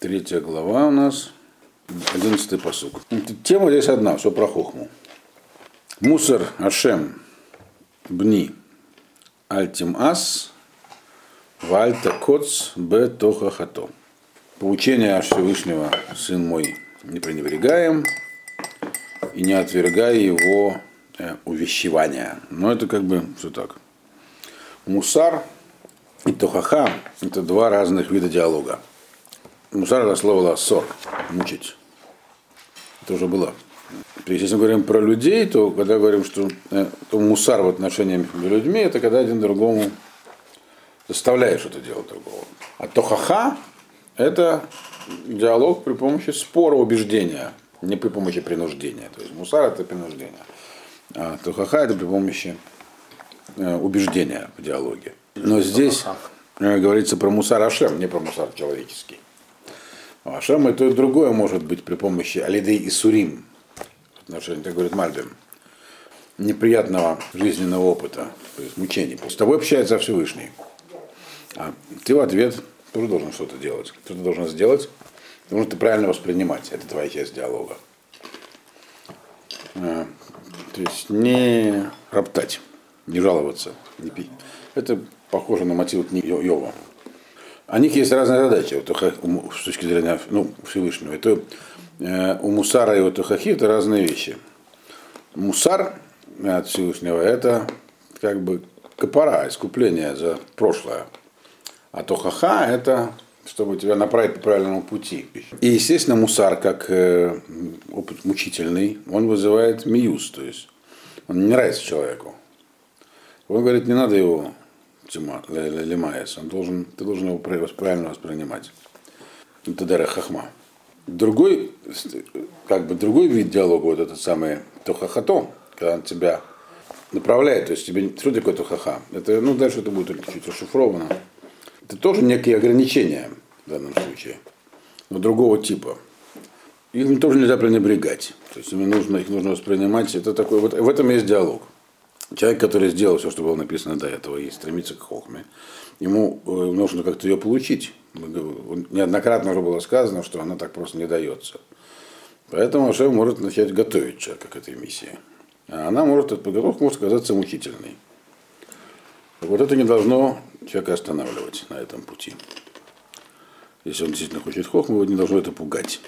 Третья глава у нас, одиннадцатый посук. Тема здесь одна, все про хохму. Мусор Ашем Бни Альтим Ас Вальта Коц Б Тохахато. Поучение Всевышнего, сын мой, не пренебрегаем и не отвергай его э, увещевания. Но это как бы все так. Мусар и Тохаха – это два разных вида диалога. Мусар это слово лассор, мучить. Это уже было. То если мы говорим про людей, то когда говорим, что э, то мусар в отношении между людьми, это когда один другому заставляет что-то делать другого. А тохаха – это диалог при помощи спора убеждения, не при помощи принуждения. То есть мусар – это принуждение. А тохаха – это при помощи э, убеждения в диалоге. Но здесь э, говорится про мусар Ашем, не про мусар человеческий. А Ашем и то и другое может быть при помощи Алидей и Сурим, отношении, так говорит Мальбим, неприятного жизненного опыта, то есть мучений. С тобой общается Всевышний. А ты в ответ тоже должен что-то делать. Что ты должен сделать? Потому что ты правильно воспринимать. Это твоя часть диалога. А, то есть не роптать, не жаловаться, не пить. Это похоже на мотив Йова. У них есть разные задачи, вот, с точки зрения ну, Всевышнего. Это э, у Мусара и у Тухахи это разные вещи. Мусар от Всевышнего это как бы капара, искупление за прошлое. А Тухаха это чтобы тебя направить по правильному пути. И, естественно, мусар, как э, опыт мучительный, он вызывает миюз, то есть он не нравится человеку. Он говорит, не надо его лимаес, он должен, ты должен его правильно воспринимать. Это дара хахма. Другой, как бы другой вид диалога, вот этот самый тохахато, когда он тебя направляет, то есть тебе, что такое тохаха? Это, ну, дальше это будет чуть расшифровано. Это тоже некие ограничения в данном случае, но другого типа. Их тоже нельзя пренебрегать. То есть им нужно, их нужно воспринимать. Это такой, вот, в этом есть диалог. Человек, который сделал все, что было написано до этого, и стремится к хохме, ему э, нужно как-то ее получить. Неоднократно уже было сказано, что она так просто не дается. Поэтому Ашем может начать готовить человека к этой миссии. А она может, эта подготовка может оказаться мучительной. Вот это не должно человека останавливать на этом пути. Если он действительно хочет хохму, его не должно это пугать.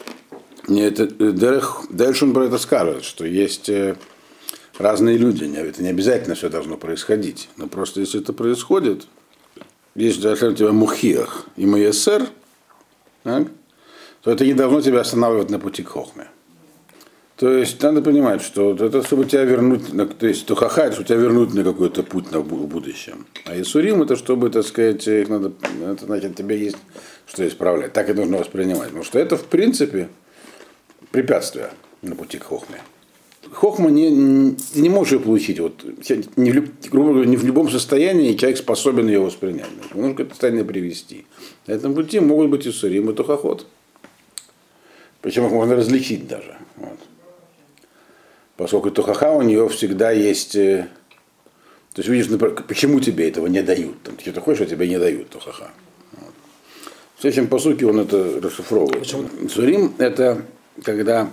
Не, это, э, дальше он про это скажет, что есть э, разные люди. Это не обязательно все должно происходить. Но просто если это происходит, если у тебя мухиях и маесер, так, то это не должно тебя останавливать на пути к хохме. То есть надо понимать, что это чтобы тебя вернуть, то есть то хаха, это чтобы тебя вернуть на какой-то путь на будущем. А Исурим это чтобы, так сказать, их надо, это значит, тебе есть что исправлять. Так и нужно воспринимать. Потому что это, в принципе, препятствие на пути к хохме. Хохма не, не, можешь ее получить. Вот, не, в, грубо говоря, не в любом состоянии человек способен ее воспринять. Нужно какое-то состояние привести. На этом пути могут быть и сурим, и тухоход. Причем их можно различить даже. Вот. Поскольку тухаха у нее всегда есть... Э, то есть видишь, например, почему тебе этого не дают. Там, ты хочешь, а тебе не дают тухаха. Вот. В следующем посуке он это расшифровывает. Почему? Сурим это когда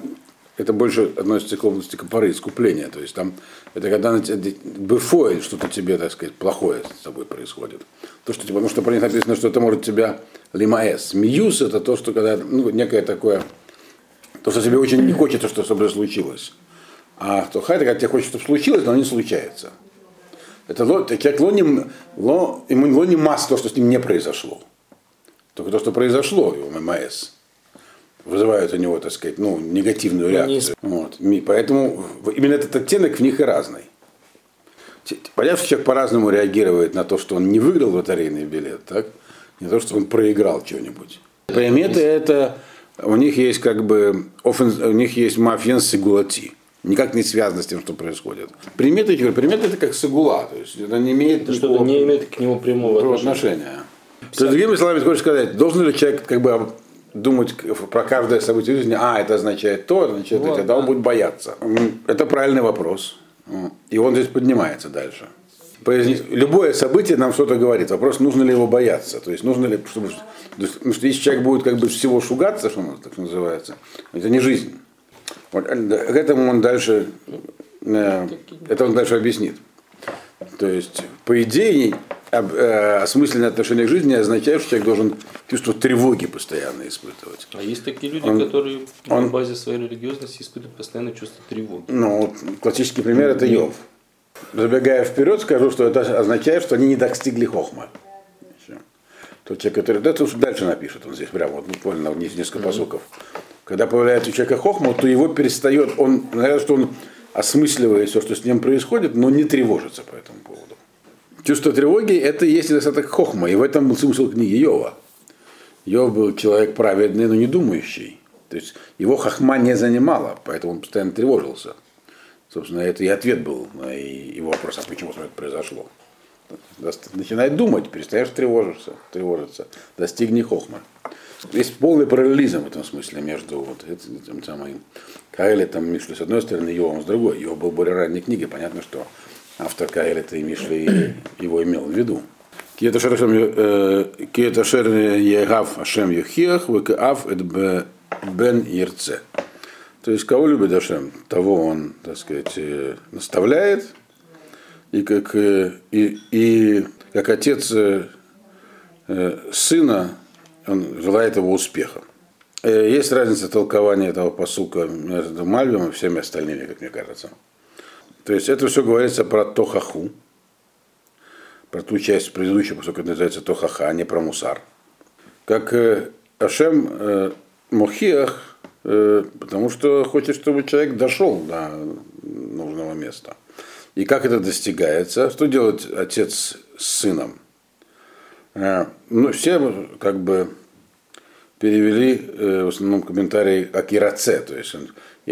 это больше относится к области копоры, искупления. То есть там это когда на бефоид, что-то тебе, так сказать, плохое с тобой происходит. То, что, потому что про них написано, что это может тебя лимаэс. Миюс это то, что когда, ну, некое такое, то, что тебе очень не хочется, что с тобой случилось. А то хай, когда тебе хочется, чтобы случилось, но не случается. Это ло, человек ло ло, ему не масс то, что с ним не произошло. Только то, что произошло, его ММС вызывают у него, так сказать, ну, негативную реакцию. Вот. Поэтому именно этот оттенок в них и разный. Понятно, что человек по-разному реагирует на то, что он не выиграл лотерейный билет, так? Не то, что он проиграл что-нибудь. Приметы это у них есть как бы у них есть мафиен сигулати. Никак не связано с тем, что происходит. Приметы, говорю, приметы это как сигула, то есть это не имеет это что не имеет к нему прямого отношения. отношения. То есть, другими словами, хочешь сказать, должен ли человек как бы думать про каждое событие жизни, а, это означает то, это означает вот, тогда да. он будет бояться. Это правильный вопрос. И он здесь поднимается дальше. Любое событие нам что-то говорит. Вопрос, нужно ли его бояться. То есть нужно ли, чтобы, потому что если человек будет как бы всего шугаться, что он так называется, это не жизнь. Вот, к этому он дальше, э, это он дальше объяснит. То есть, по идее, э, осмысленное отношение к жизни означает, что человек должен чувство тревоги постоянно испытывать. А есть такие люди, он, которые он, на базе своей религиозности испытывают постоянно чувство тревоги. Ну, классический пример это Йов. Забегая вперед, скажу, что это означает, что они не достигли хохма. Тот человек, который это уж дальше напишет, он здесь прямо вот буквально несколько посоков. Когда появляется у человека хохма, то его перестает, он, наверное, что он осмысливает все, что с ним происходит, но не тревожится по этому поводу. Чувство тревоги – это и есть недостаток хохма, и в этом был смысл книги Йова. Йов был человек праведный, но не думающий. То есть его хохма не занимала, поэтому он постоянно тревожился. Собственно, это и ответ был на его вопрос, а почему это произошло. Начинает думать, перестаешь тревожиться, тревожиться. Достигни хохма. Есть полный параллелизм в этом смысле между вот этим самым Каэлитом Мишли с одной стороны, Йовом с другой. Йов был более ранней книги, понятно, что автор Каэлита и Мишли его имел в виду. Киета шер егав Ашем Юхиах, векаав бен Ерце. То есть, кого любит Ашем, того он, так сказать, э, наставляет, и как, э, и, и как отец э, сына, он желает его успеха. Есть разница толкования этого посука между Мальвием и всеми остальными, как мне кажется. То есть это все говорится про Тохаху, про ту часть предыдущего посука, которая называется Тохаха, а не про Мусар. Как Ашем Мухиах Э, потому что хочет, чтобы человек дошел до нужного места. И как это достигается? Что делает отец с сыном? Э, ну, все как бы перевели э, в основном комментарии как Ираце, то есть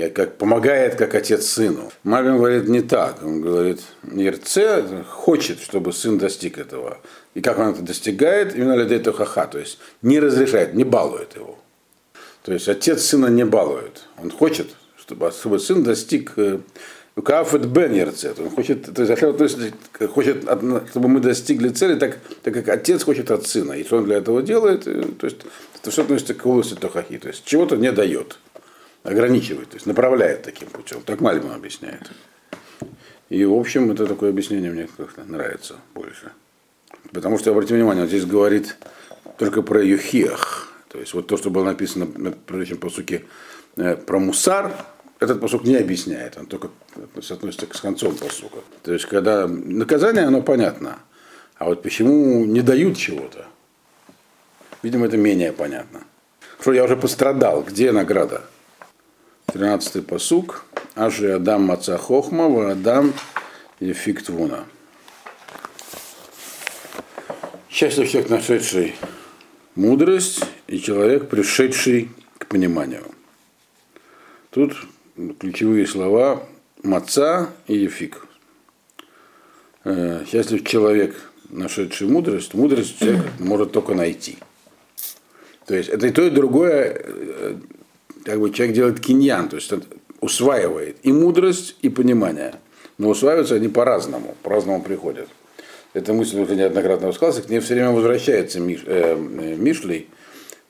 он как, помогает как отец сыну. Мальбин говорит не так, он говорит, Ирце хочет, чтобы сын достиг этого. И как он это достигает? Именно Ледейто Хаха, то есть не разрешает, не балует его. То есть отец сына не балует. Он хочет, чтобы, чтобы сын достиг э, Кафет Бен Ерцет. Он хочет, то есть, то есть, хочет, чтобы мы достигли цели, так, так как отец хочет от сына. И что он для этого делает, э, то есть это все относится к области Тохахи. То есть чего-то не дает, ограничивает, то есть направляет таким путем. Так Мальбин объясняет. И в общем, это такое объяснение мне как-то нравится больше. Потому что, обратите внимание, он здесь говорит только про Юхиах. То есть вот то, что было написано в предыдущем посуке э, про мусар, этот посук не объясняет, он только относится к концом посука. То есть, когда наказание, оно понятно, а вот почему не дают чего-то, видимо, это менее понятно. Что я уже пострадал, где награда? 13-й посук. Ажи Адам Маца Хохма, Адам Ефиктвуна. Счастлив человек, нашедший мудрость и человек, пришедший к пониманию. Тут ключевые слова маца и ефик. Э, счастлив человек, нашедший мудрость, мудрость человек может только найти. То есть это и то, и другое, э, как бы человек делает киньян, то есть усваивает и мудрость, и понимание. Но усваиваются они по-разному, по-разному приходят. Эта мысль уже неоднократно высказалась, к ней все время возвращается Миш, э, Мишлей,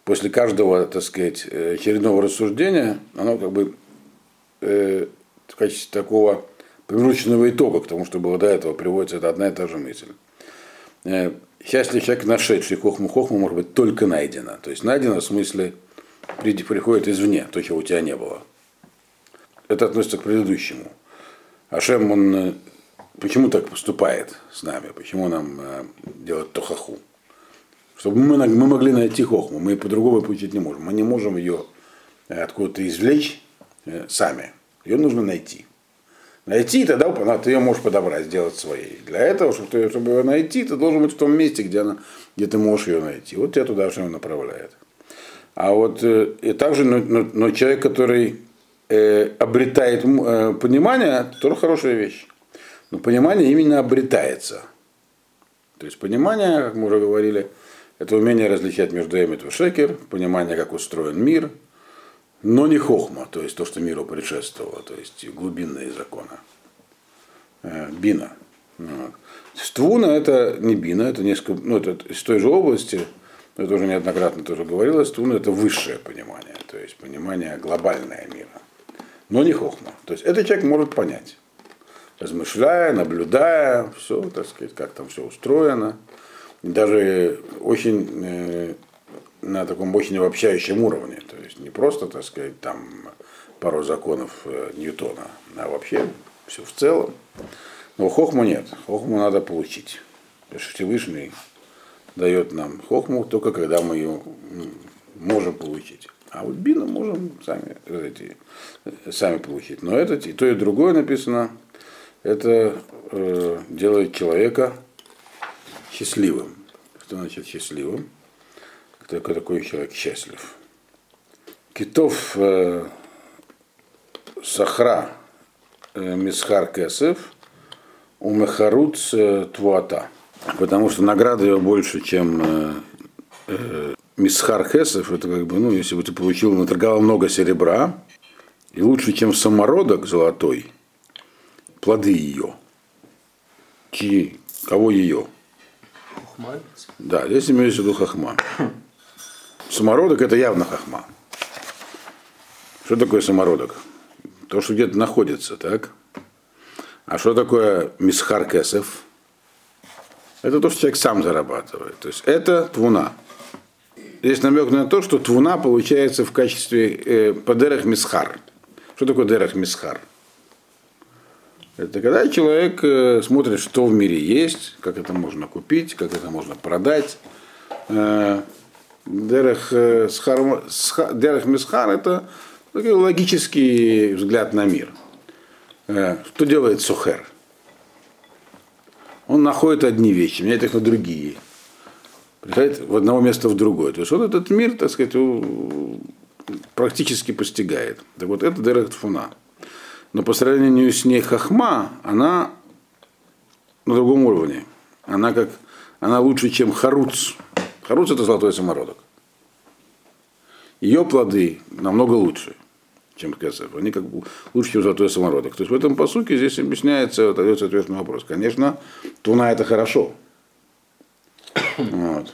после каждого, так сказать, э, очередного рассуждения, оно как бы э, в качестве такого промежуточного итога к тому, что было до этого, приводится это одна и та же мысль. Э, счастлив человек, нашедший хохму хохму, может быть только найдено. То есть найдено в смысле приходит извне, то, чего у тебя не было. Это относится к предыдущему. Ашем, он э, почему так поступает с нами? Почему нам э, делает тохаху? Чтобы мы, мы могли найти хохму, мы по-другому получить не можем. Мы не можем ее э, откуда-то извлечь сами. Ее нужно найти. Найти, тогда ты ее можешь подобрать, сделать своей. Для этого, чтобы, чтобы ее найти, ты должен быть в том месте, где, она, где ты можешь ее найти. Вот тебя туда что направляет. А вот э, и также, но, но, но человек, который э, обретает э, понимание, тоже хорошая вещь. Но понимание именно обретается. То есть понимание, как мы уже говорили, это умение различать между эмит и шекер, понимание, как устроен мир, но не хохма, то есть то, что миру предшествовало, то есть глубинные законы. Э, бина. Вот. Ствуна это не бина, это несколько, ну это из той же области, это уже неоднократно тоже говорилось, ствуна это высшее понимание, то есть понимание глобальное мира, но не хохма. То есть этот человек может понять, размышляя, наблюдая, все, так сказать, как там все устроено, даже очень э, на таком очень обобщающем уровне, то есть не просто, так сказать, там пару законов э, Ньютона, а вообще все в целом. Но хохму нет, хохму надо получить. Потому что Всевышний дает нам хохму только когда мы ее можем получить. А вот бину можем сами, эти, сами получить. Но это и то, и другое написано, это э, делает человека счастливым. Что значит счастливым? Кто такой человек счастлив? Китов э, Сахра э, Мисхар Кесев у Мехаруц э, Твуата. Потому что награда ее больше, чем э, э, Мисхар Хесов. Это как бы, ну, если бы ты получил, наторговал много серебра, и лучше, чем самородок золотой, плоды ее. Чьи? Кого ее? Хухма. Да, здесь имеется в виду хахма. Самородок это явно хахма. Что такое самородок? То, что где-то находится, так? А что такое мисхар кесов? Это то, что человек сам зарабатывает. То есть это твуна. Здесь намек на то, что твуна получается в качестве э, подерах мисхар. Что такое дерах мисхар? Это когда человек э, смотрит, что в мире есть, как это можно купить, как это можно продать. Э, дерах, э, схар, сха, дерах мисхар это такой логический взгляд на мир. Э, что делает Сухер? Он находит одни вещи, меняет их на другие. Приходит в одного места в другое. То есть он этот мир, так сказать, практически постигает. Так вот, это Дерек Фуна. Но по сравнению с ней Хахма, она на другом уровне. Она как она лучше, чем Харуц. Харуц это золотой самородок. Ее плоды намного лучше чем кесов. Они как бы лучше, чем золотой самородок. То есть в этом посуке здесь объясняется, дается ответ на вопрос. Конечно, туна это хорошо. Вот.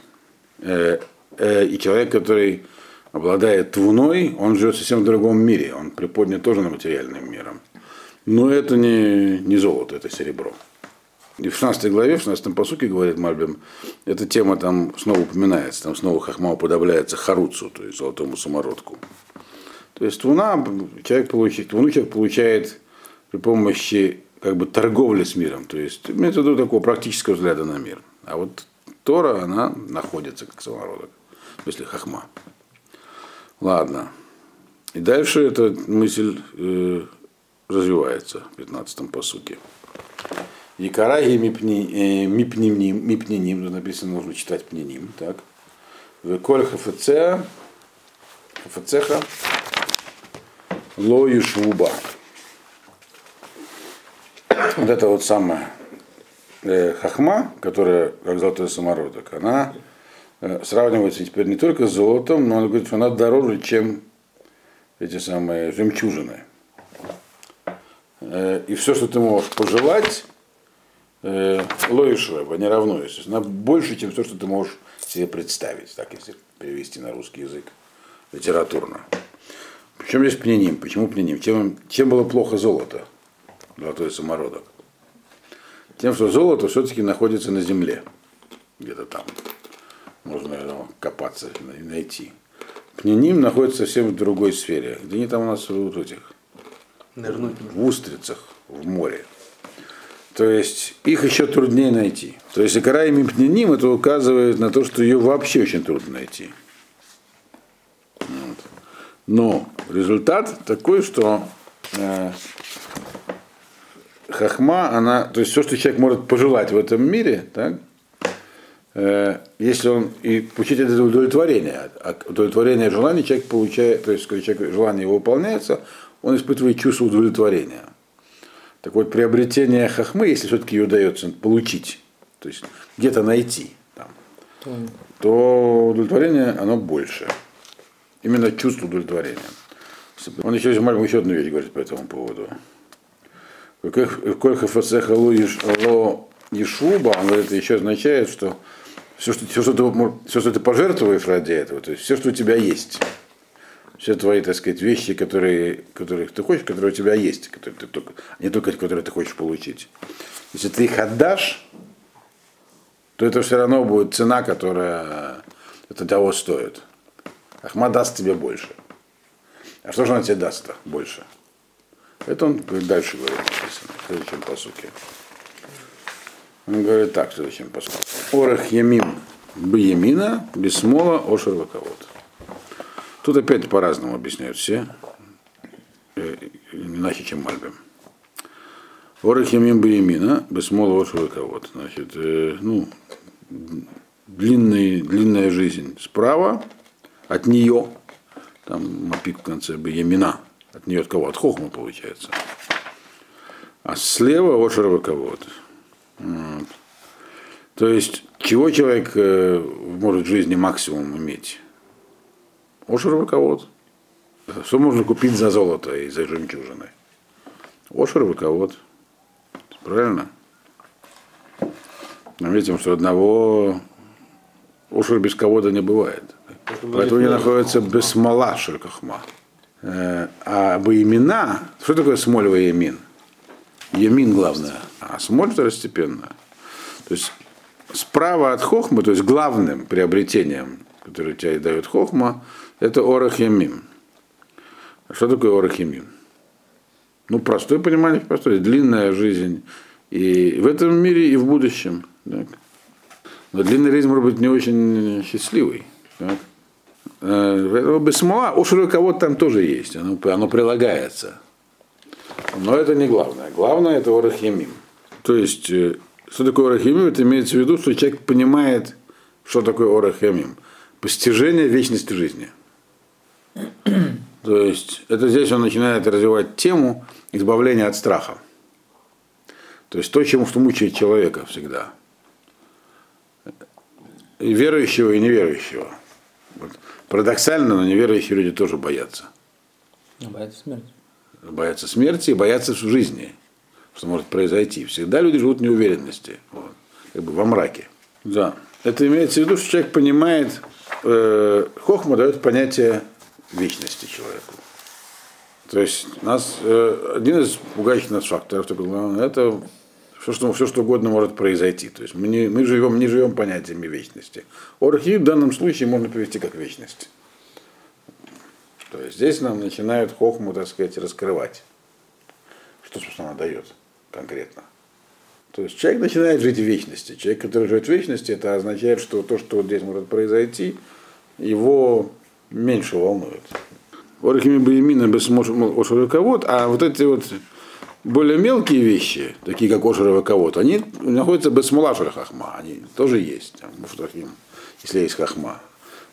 Э, э, и человек, который обладает твуной, он живет совсем в другом мире. Он приподнят тоже на материальным миром. Но это не, не золото, это серебро. И в 16 главе, в 16 посуке, говорит Мальбим, эта тема там снова упоминается, там снова Хахма уподобляется Харуцу, то есть золотому самородку. То есть Твуна человек получает, Твуну человек получает при помощи как бы торговли с миром, то есть методу такого практического взгляда на мир. А вот Тора, она находится как самородок, если хахма. Ладно. И дальше эта мысль э, развивается в 15-м посуке. Якарай мипниним, мипниним, тут написано, нужно читать пниним, так. Веколь хафецеа, Лою швуба. Вот это вот самая э, хахма, которая как золотой самородок, она э, сравнивается теперь не только с золотом, но она говорит, что она дороже, чем эти самые жемчужины. Э, и все, что ты можешь пожелать, э, лоишева, не равнуется. Она больше, чем все, что ты можешь себе представить, так если перевести на русский язык литературно. Причем здесь пненим? Почему пненим? Чем, чем было плохо золото, золотой самородок? Тем, что золото все-таки находится на земле, где-то там. Можно его копаться и найти. Пненим находится совсем в другой сфере. Где они там у нас живут этих? Нырнуть. В устрицах, в море. То есть их еще труднее найти. То есть икора и пненим это указывает на то, что ее вообще очень трудно найти. Но результат такой, что э, хахма, она, то есть все, что человек может пожелать в этом мире, так, э, если он и получить это удовлетворение, а удовлетворение желания человек получает, то есть когда человек, желание его выполняется, он испытывает чувство удовлетворения. Так вот, приобретение хахмы, если все-таки ее удается получить, то есть где-то найти, там, то удовлетворение оно больше. Именно чувство удовлетворения. Он еще, еще одну вещь говорит по этому поводу. Коль хафасеха ло ешуба, он говорит, еще означает, что все, что, все, что ты, все, что ты пожертвуешь ради этого, то есть все, что у тебя есть, все твои, так сказать, вещи, которые, которые ты хочешь, которые у тебя есть, которые ты только, не только которые ты хочешь получить. Если ты их отдашь, то это все равно будет цена, которая это того стоит. Ахма даст тебе больше. А что же она тебе даст-то больше? Это он дальше говорит, написано, в следующем посуке. Он говорит так, в следующем посуке. Орах ямим бьемина, бисмола, ошер ваковод. Тут опять по-разному объясняют все, э, иначе, чем Мальбим. Орах ямим бьемина, бисмола, ошер ваковод. Значит, э, ну, длинный, длинная жизнь справа, от нее, там мапик в конце бы ямина, от нее от кого? От хохма получается. А слева от шароваковод. Вот. То есть, чего человек э, может в жизни максимум иметь? Ошер руковод. Что можно купить за золото и за жемчужины? Ошер руковод. Правильно? Видим, что одного ошер без кого-то не бывает. Поэтому они находятся без смола шеркахма. Э, а имена, что такое смолевый ямин? Ямин главное, а смоль второстепенная. То есть справа от хохмы, то есть главным приобретением, которое тебе дает хохма, это орах ямин. А что такое орах ямин? Ну, простое понимание, простое, длинная жизнь и в этом мире, и в будущем. Так? Но длинный жизнь может быть не очень счастливый. Так? Э, Бесмоа, уж у кого-то там тоже есть, оно, оно прилагается. Но это не главное. Главное это орахимим. То есть, э, что такое орахимим? Это имеется в виду, что человек понимает, что такое орахимим. Постижение вечности жизни. То есть, это здесь он начинает развивать тему избавления от страха. То есть то, чему что мучает человека всегда. И верующего, и неверующего. Парадоксально, но неверующие люди тоже боятся. Боятся смерти. Боятся смерти и боятся в жизни, что может произойти. Всегда люди живут в неуверенности, вот, как бы во мраке. Да. Это имеется в виду, что человек понимает, э, Хохма дает понятие вечности человеку. То есть нас, э, один из пугающих нас факторов, это все что, все, что угодно может произойти. То есть мы, не, мы живем, не живем понятиями вечности. Орхи в данном случае можно привести как вечность. То есть здесь нам начинают хохму, так сказать, раскрывать. Что, собственно, она дает конкретно. То есть человек начинает жить в вечности. Человек, который живет в вечности, это означает, что то, что вот здесь может произойти, его меньше волнует. Орхими Баемина без а вот эти вот более мелкие вещи, такие как ошеровый кого они находятся без смолашера хахма, они тоже есть, там, муфтахим, если есть хахма.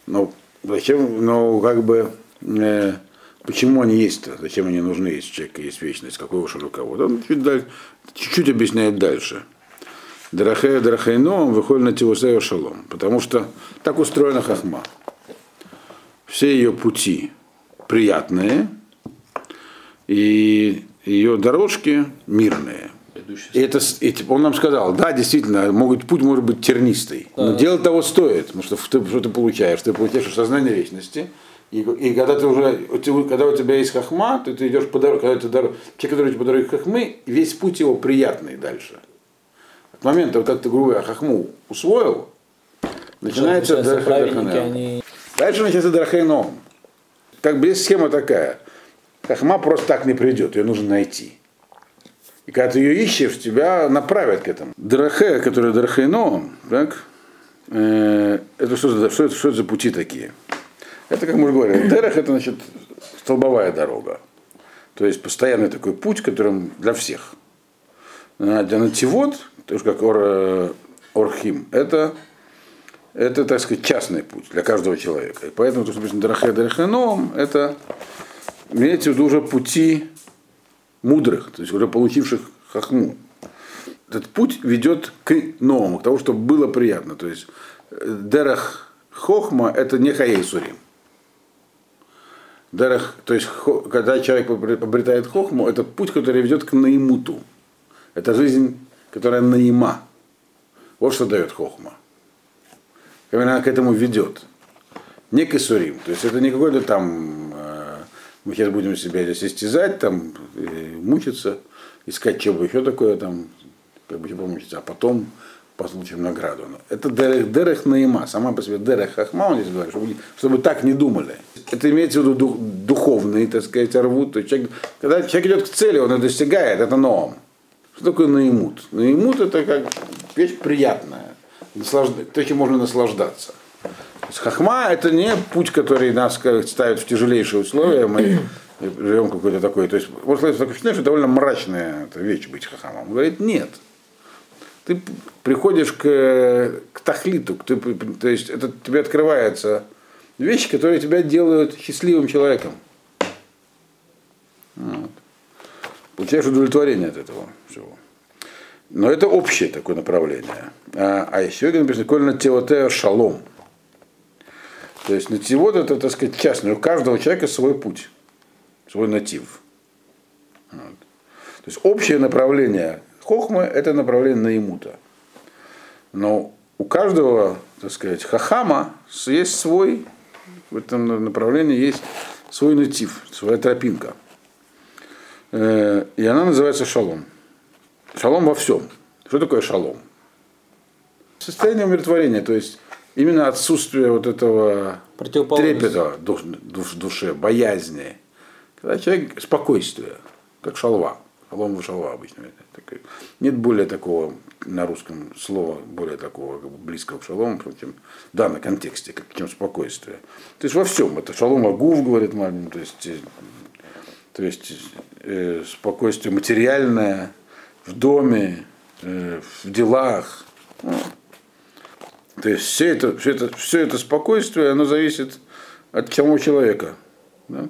Но зачем, но как бы, э, почему они есть-то, зачем они нужны, если у человека есть вечность, какой ошеровый кого Он чуть-чуть, чуть-чуть объясняет дальше. Дарахея Дарахайном выходит на Тивусея Шалом, потому что так устроена хахма. Все ее пути приятные, и ее дорожки мирные. И это, и, типа, он нам сказал, да, действительно, могут, путь может быть тернистый, да. но дело того стоит, потому что ты, что ты получаешь? Ты получаешь сознание вечности, и, и когда ты уже, когда у тебя есть хахма, то ты идешь по дороге, когда ты дорог, те, которые идут по дороге хахмы, весь путь его приятный дальше. От момента, как ты, грубо говоря, хахму усвоил, начинается они... Дальше начинается дарахайном. Как бы есть схема такая. Хахма просто так не придет, ее нужно найти. И когда ты ее ищешь, тебя направят к этому. Драхе, который Драхейно, так, э, это что, за, что, это, что это за пути такие? Это, как мы говорим, Дерах это значит столбовая дорога. То есть постоянный такой путь, которым для всех. А для нативот, то есть как ор, э, Орхим, это, это, так сказать, частный путь для каждого человека. И поэтому, то, что написано Драхе Драхеном, это имеется в виду уже пути мудрых, то есть уже получивших хахму. Этот путь ведет к новому, к тому, чтобы было приятно. То есть э, дерах хохма это не хаейсурим. Дерах, то есть когда человек обретает хохму, это путь, который ведет к наимуту. Это жизнь, которая наима. Вот что дает хохма. Именно к этому ведет. Не кисурим. То есть это не какой-то там, мы сейчас будем себя здесь истязать, там, мучиться, искать чего еще такое там, как бы помучиться, а потом получим награду. Это дерех, дерех наима, сама по себе дерех хахма, он здесь говорит, чтобы, чтобы так не думали. Это имеется в виду дух, духовный, так сказать, рвут. Человек, когда человек идет к цели, он ее достигает, это ноом. Что такое наимут? Наимут это как вещь приятная, наслажд... то, чем можно наслаждаться. Хахма это не путь, который нас ставит в тяжелейшие условия, мы живем какой-то такой. То есть, сказать, такое впечатление, что довольно мрачная вещь быть хахамом. Он говорит, нет ты приходишь к, к тахлиту, ты, то есть это тебе открывается вещи, которые тебя делают счастливым человеком. Вот. Получаешь удовлетворение от этого всего. Но это общее такое направление. А, а еще написано, кольна теотео шалом. То есть нативот это, так сказать, частный. У каждого человека свой путь, свой натив. Вот. То есть общее направление Хохма – это направление наимута. Но у каждого, так сказать, хахама есть свой, в этом направлении есть свой натив, своя тропинка. Э, и она называется шалом. Шалом во всем. Что такое шалом? Состояние умиротворения, то есть именно отсутствие вот этого трепета в душе, боязни. Когда человек спокойствие, как шалва. Шалом шалва обычно. Нет более такого на русском слова, более такого как бы, близкого к шалому, чем в данном контексте, как, чем спокойствие. То есть во всем. Это шалом агув, говорит Мальбин, то есть, э, то есть э, спокойствие материальное в доме, э, в делах. Ну, то есть все это, все, это, все это спокойствие, оно зависит от самого человека. Да?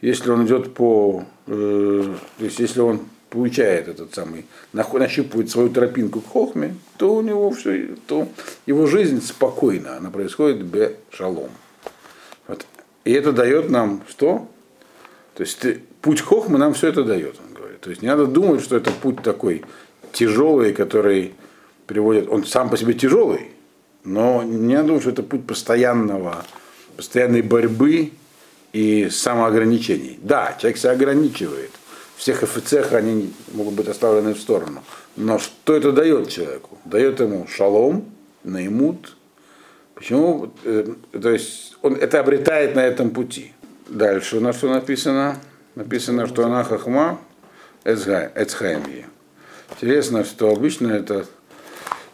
Если он идет по, э, то есть если он получает этот самый, нащупывает свою тропинку к хохме, то у него все, то его жизнь спокойна, она происходит без шалом. Вот. И это дает нам что? То есть ты, путь хохмы нам все это дает, он говорит. То есть не надо думать, что это путь такой тяжелый, который приводит, он сам по себе тяжелый, но надо думать, что это путь постоянного, постоянной борьбы и самоограничений. Да, человек себя ограничивает, всех офицерах они могут быть оставлены в сторону. Но что это дает человеку? Дает ему шалом, наимут. Почему? Э, то есть он это обретает на этом пути. Дальше у нас что написано? Написано, что она хахма эцхаймги. Интересно, что обычно это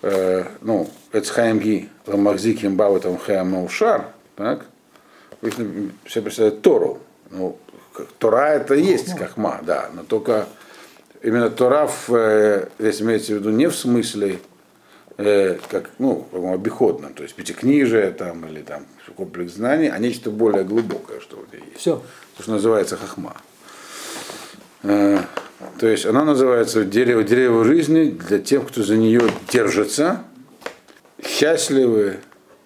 э, ну, эцхаймги ламахзиким баватам хэм наушар, так? Все представляют Тору. Ну, Тора это и есть хахма, да, но только именно Тора в, э, здесь имеется в виду не в смысле э, как, ну, обиходном, то есть пятикнижие там, или там комплекс знаний, а нечто более глубокое, что вот есть. Все. То, что называется хахма. Э, то есть она называется дерево, дерево жизни для тех, кто за нее держится. Счастливы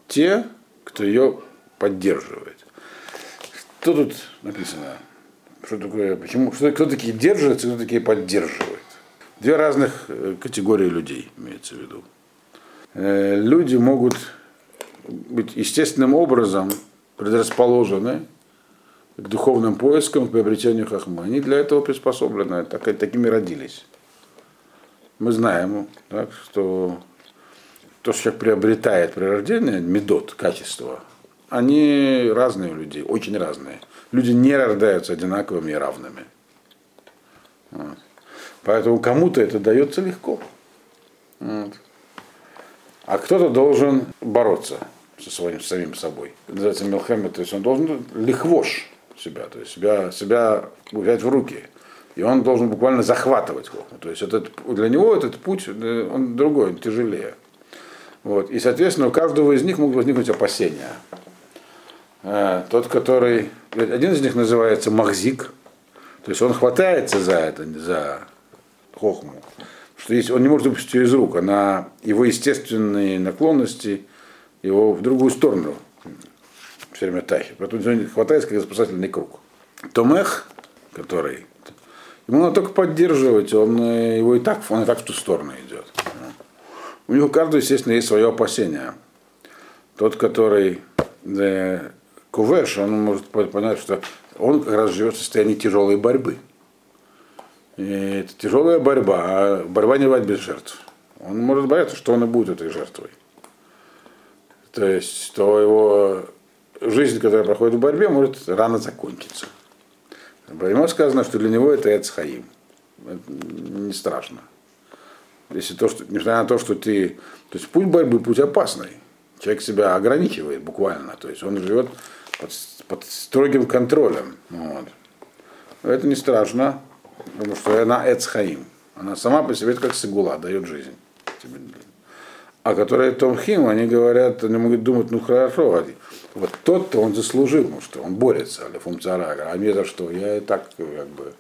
те, кто ее поддерживает. Что тут написано? Что такое, почему, что, кто такие держится, кто такие поддерживает. Две разных э, категории людей имеется в виду. Э, люди могут быть естественным образом предрасположены к духовным поискам, к приобретению хахмы. Они для этого приспособлены, так, такими родились. Мы знаем, так, что то, что человек приобретает при рождении, медот, качество, они разные у людей, очень разные люди не рождаются одинаковыми и равными. Вот. Поэтому кому-то это дается легко. Вот. А кто-то должен бороться со своим самим собой. Это называется Милхема, то есть он должен легвош себя, то есть себя, себя взять в руки. И он должен буквально захватывать хохму. То есть этот, для него этот путь, э, он другой, он тяжелее. Вот. И, соответственно, у каждого из них могут возникнуть опасения. Э, тот, который один из них называется Махзик, то есть он хватается за это, за хохму, что есть, он не может выпустить ее из рук, она, его естественные наклонности его в другую сторону время тащит. Поэтому он хватается как спасательный круг. Томех, который Ему надо только поддерживать, он э, его и так, он и так в ту сторону идет. У него каждый, естественно, есть свое опасение. Тот, который да, кувеш, он может понять, что он как раз живет в состоянии тяжелой борьбы. И это тяжелая борьба, а борьба не бывает без жертв. Он может бояться, что он и будет этой жертвой. То есть, то его жизнь, которая проходит в борьбе, может рано закончиться. Про него сказано, что для него это Эцхаим. Это не страшно. Если то, что, несмотря на то, что ты... То есть путь борьбы, путь опасный. Человек себя ограничивает буквально. То есть он живет под, под строгим контролем. Вот. Это не страшно, потому что она Эцхаим. Она сама по себе как сигула, дает жизнь. А которые Томхим, они говорят, они могут думать, ну хорошо, вот тот-то он заслужил, ну что он борется, или функционар, а мне за что? Я и так, как бы,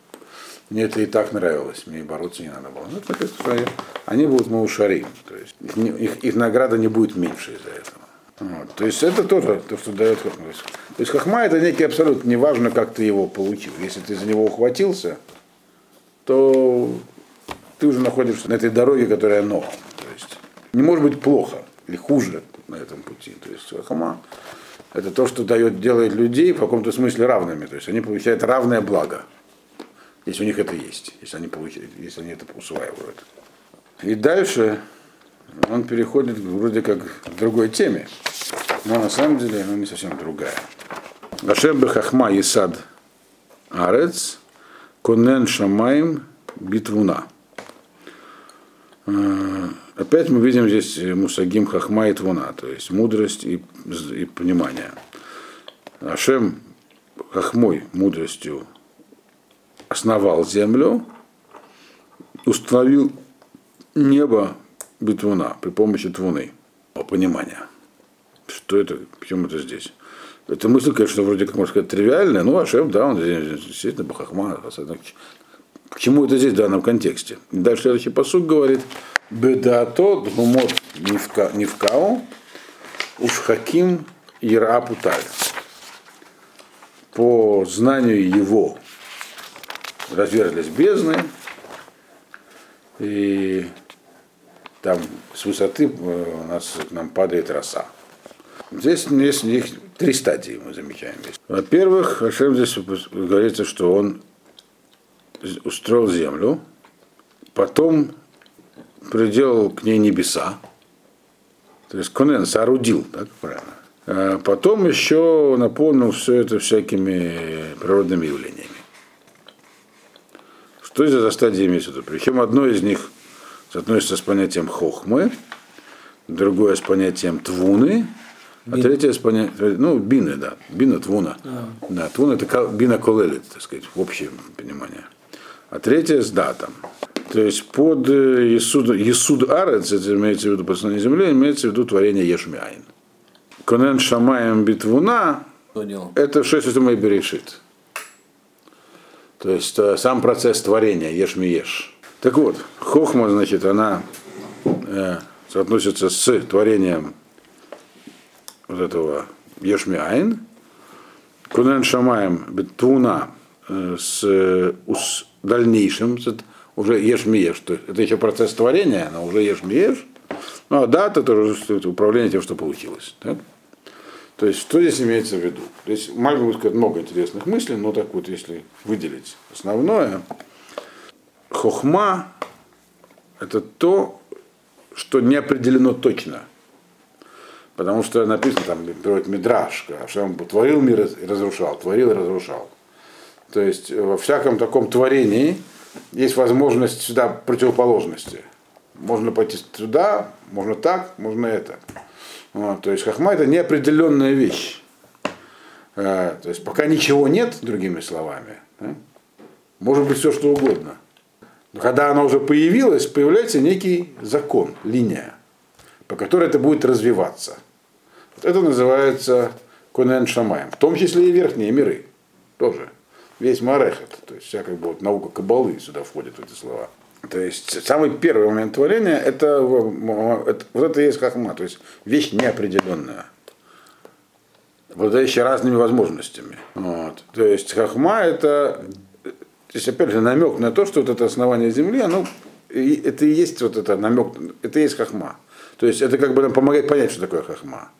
мне это и так нравилось, мне и бороться не надо было. Ну, так, что они будут маушарим, то есть их, их, их награда не будет меньше из-за этого. Вот. То есть это тоже то, что дает хахма. То есть хахма это некий абсолют, неважно, как ты его получил. Если ты за него ухватился, то ты уже находишься на этой дороге, которая новая. Не может быть плохо или хуже на этом пути. То есть хахма это то, что дает, делает людей в каком-то смысле равными. То есть они получают равное благо, если у них это есть, если они, получают, если они это усваивают. И дальше он переходит вроде как к другой теме, но на самом деле она не совсем другая. Ашем Бехахма Исад Арец Конен Шамаем Битвуна. Э, опять мы видим здесь мусагим хахма и твуна, то есть мудрость и, и понимание. Ашем хахмой мудростью основал землю, установил небо битвуна при помощи твуны, понимания. Что это, почему это здесь? Эта мысль, конечно, вроде как можно сказать тривиальная, но Ашем, да, он действительно Бахахма, к чему это здесь в данном контексте? Дальше следующий посуд говорит, Бедаато дмумот нивкау ушхаким ирапуталь. По знанию его разверзлись бездны, и там с высоты э, у нас к нам падает роса. Здесь есть, есть три стадии, мы замечаем. Во-первых, Хашем здесь говорится, что он устроил землю, потом приделал к ней небеса, то есть Конен соорудил, так правильно. А потом еще наполнил все это всякими природными явлениями. Что это за стадии имеется в виду? Причем одно из них относится с понятием хохмы, другое с понятием твуны, а третье с понятием, ну, бины, да, бина, твуна. А. Да, твуна это бина колелит, так сказать, в общем понимании а третье с датом. То есть под Есуд, Есуд Арец, это имеется в виду послание земли, имеется в виду творение Ешмиайн. Конен Шамаем Битвуна, это шесть мой берешит. То есть э, сам процесс творения, ешми еш. Так вот, хохма, значит, она э, соотносится с творением вот этого ешми айн. Кунен шамаем бетуна э, с, э, с дальнейшем, уже ешь ешь, то это еще процесс творения, но уже ешь ешь. Ну а дата это уже управление тем, что получилось. Так? То есть, что здесь имеется в виду? То есть, могу сказать много интересных мыслей, но так вот, если выделить основное, хохма – это то, что не определено точно. Потому что написано там, приводит Мидраш, что он творил мир и разрушал, творил и разрушал. То есть во всяком таком творении есть возможность сюда противоположности. Можно пойти туда, можно так, можно это. Вот, то есть хахма это неопределенная вещь. А, то есть пока ничего нет, другими словами, да, может быть все что угодно. Но когда она уже появилась, появляется некий закон, линия, по которой это будет развиваться. Вот это называется конен шамаем, в том числе и верхние миры тоже весь Марехет, то есть вся как бы вот наука Кабалы сюда входит в эти слова. То есть самый первый момент творения это, это вот это и есть хахма, то есть вещь неопределенная, обладающая разными возможностями. Вот. То есть хахма это есть, опять же, намек на то, что вот это основание Земли, оно, это и есть вот это намек, это и есть хахма. То есть это как бы нам помогает понять, что такое хахма.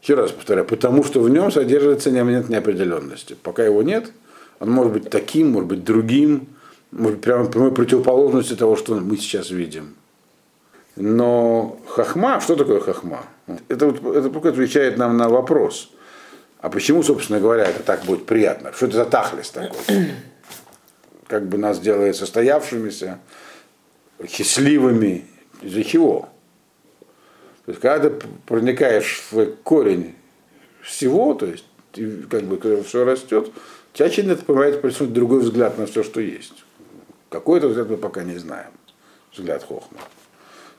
Еще раз повторяю, потому что в нем содержится элемент неопределенности. Пока его нет, он может быть таким, может быть другим, может быть прямо прямой противоположностью того, что мы сейчас видим. Но хахма, что такое хахма? Это, вот, это отвечает нам на вопрос. А почему, собственно говоря, это так будет приятно? Что это за тахлис такой? Как бы нас делает состоявшимися, счастливыми. Из-за чего? То есть, когда ты проникаешь в корень всего, то есть, как бы, когда все растет, очень это помогает присутствовать другой взгляд на все, что есть. Какой-то взгляд мы пока не знаем. Взгляд Хохма.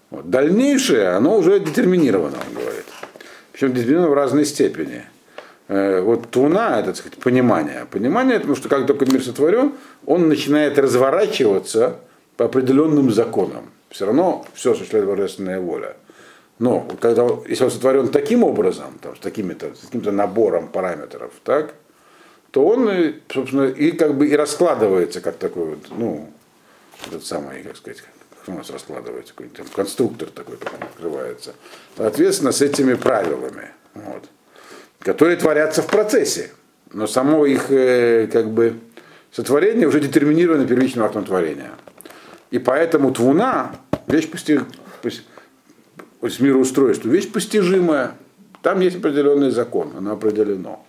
Вот. Дальнейшее, оно уже детерминировано, он говорит. Причем детерминировано в разной степени. Э, вот туна, это, так сказать, понимание. Понимание, потому что как только мир сотворен, он начинает разворачиваться по определенным законам. Все равно все осуществляет божественная воля. Но когда, если он сотворен таким образом, там, с, такими-то, с каким-то набором параметров, так, то он, собственно, и как бы и раскладывается как такой вот, ну, этот самый, как сказать, как у нас раскладывается, какой-то там конструктор такой потом открывается. Соответственно, с этими правилами, вот, которые творятся в процессе. Но само их э, как бы сотворение уже детерминировано первичным актом творения. И поэтому твуна, вещь постиг, мироустройство, вещь постижимая. Там есть определенный закон, оно определено.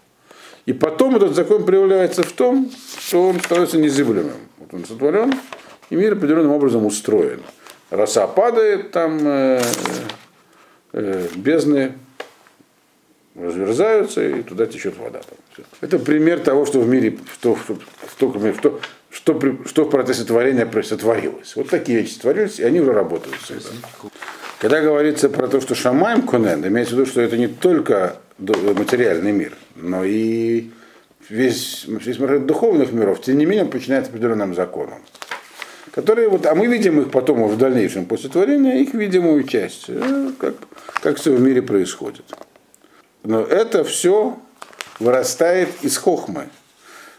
И потом этот закон проявляется в том, что он становится незыблемым. Вот он сотворен, и мир определенным образом устроен. Роса падает, там э, э, бездны разверзаются, и туда течет вода. Там. Это пример того, что в мире, что, что, что, что, что, в процессе творения сотворилось. Вот такие вещи творились, и они уже работают. Всегда. Когда говорится про то, что Шамаем Конен, имеется в виду, что это не только материальный мир, но и весь, весь мир духовных миров, тем не менее, он подчиняется определенным законам. Которые, вот, а мы видим их потом в дальнейшем после творения, их видимую часть, э, как, как все в мире происходит. Но это все вырастает из хохмы.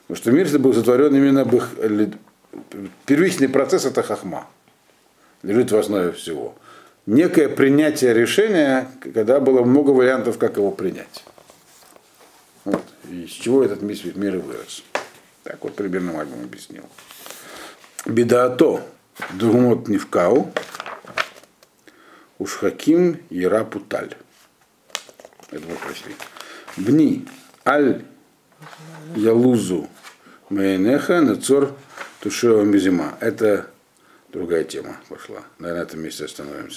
Потому что мир был сотворен именно об их... Первичный процесс это хохма. Лежит в основе всего некое принятие решения, когда было много вариантов, как его принять. Вот. Из чего этот мир и вырос. Так вот примерно Мальбом объяснил. Беда то, думот невкау, уж хаким ера путаль. Это мы прошли. Бни аль ялузу мейнеха нацор тушева мизима. Это другая тема пошла. Наверное, на этом месте остановимся.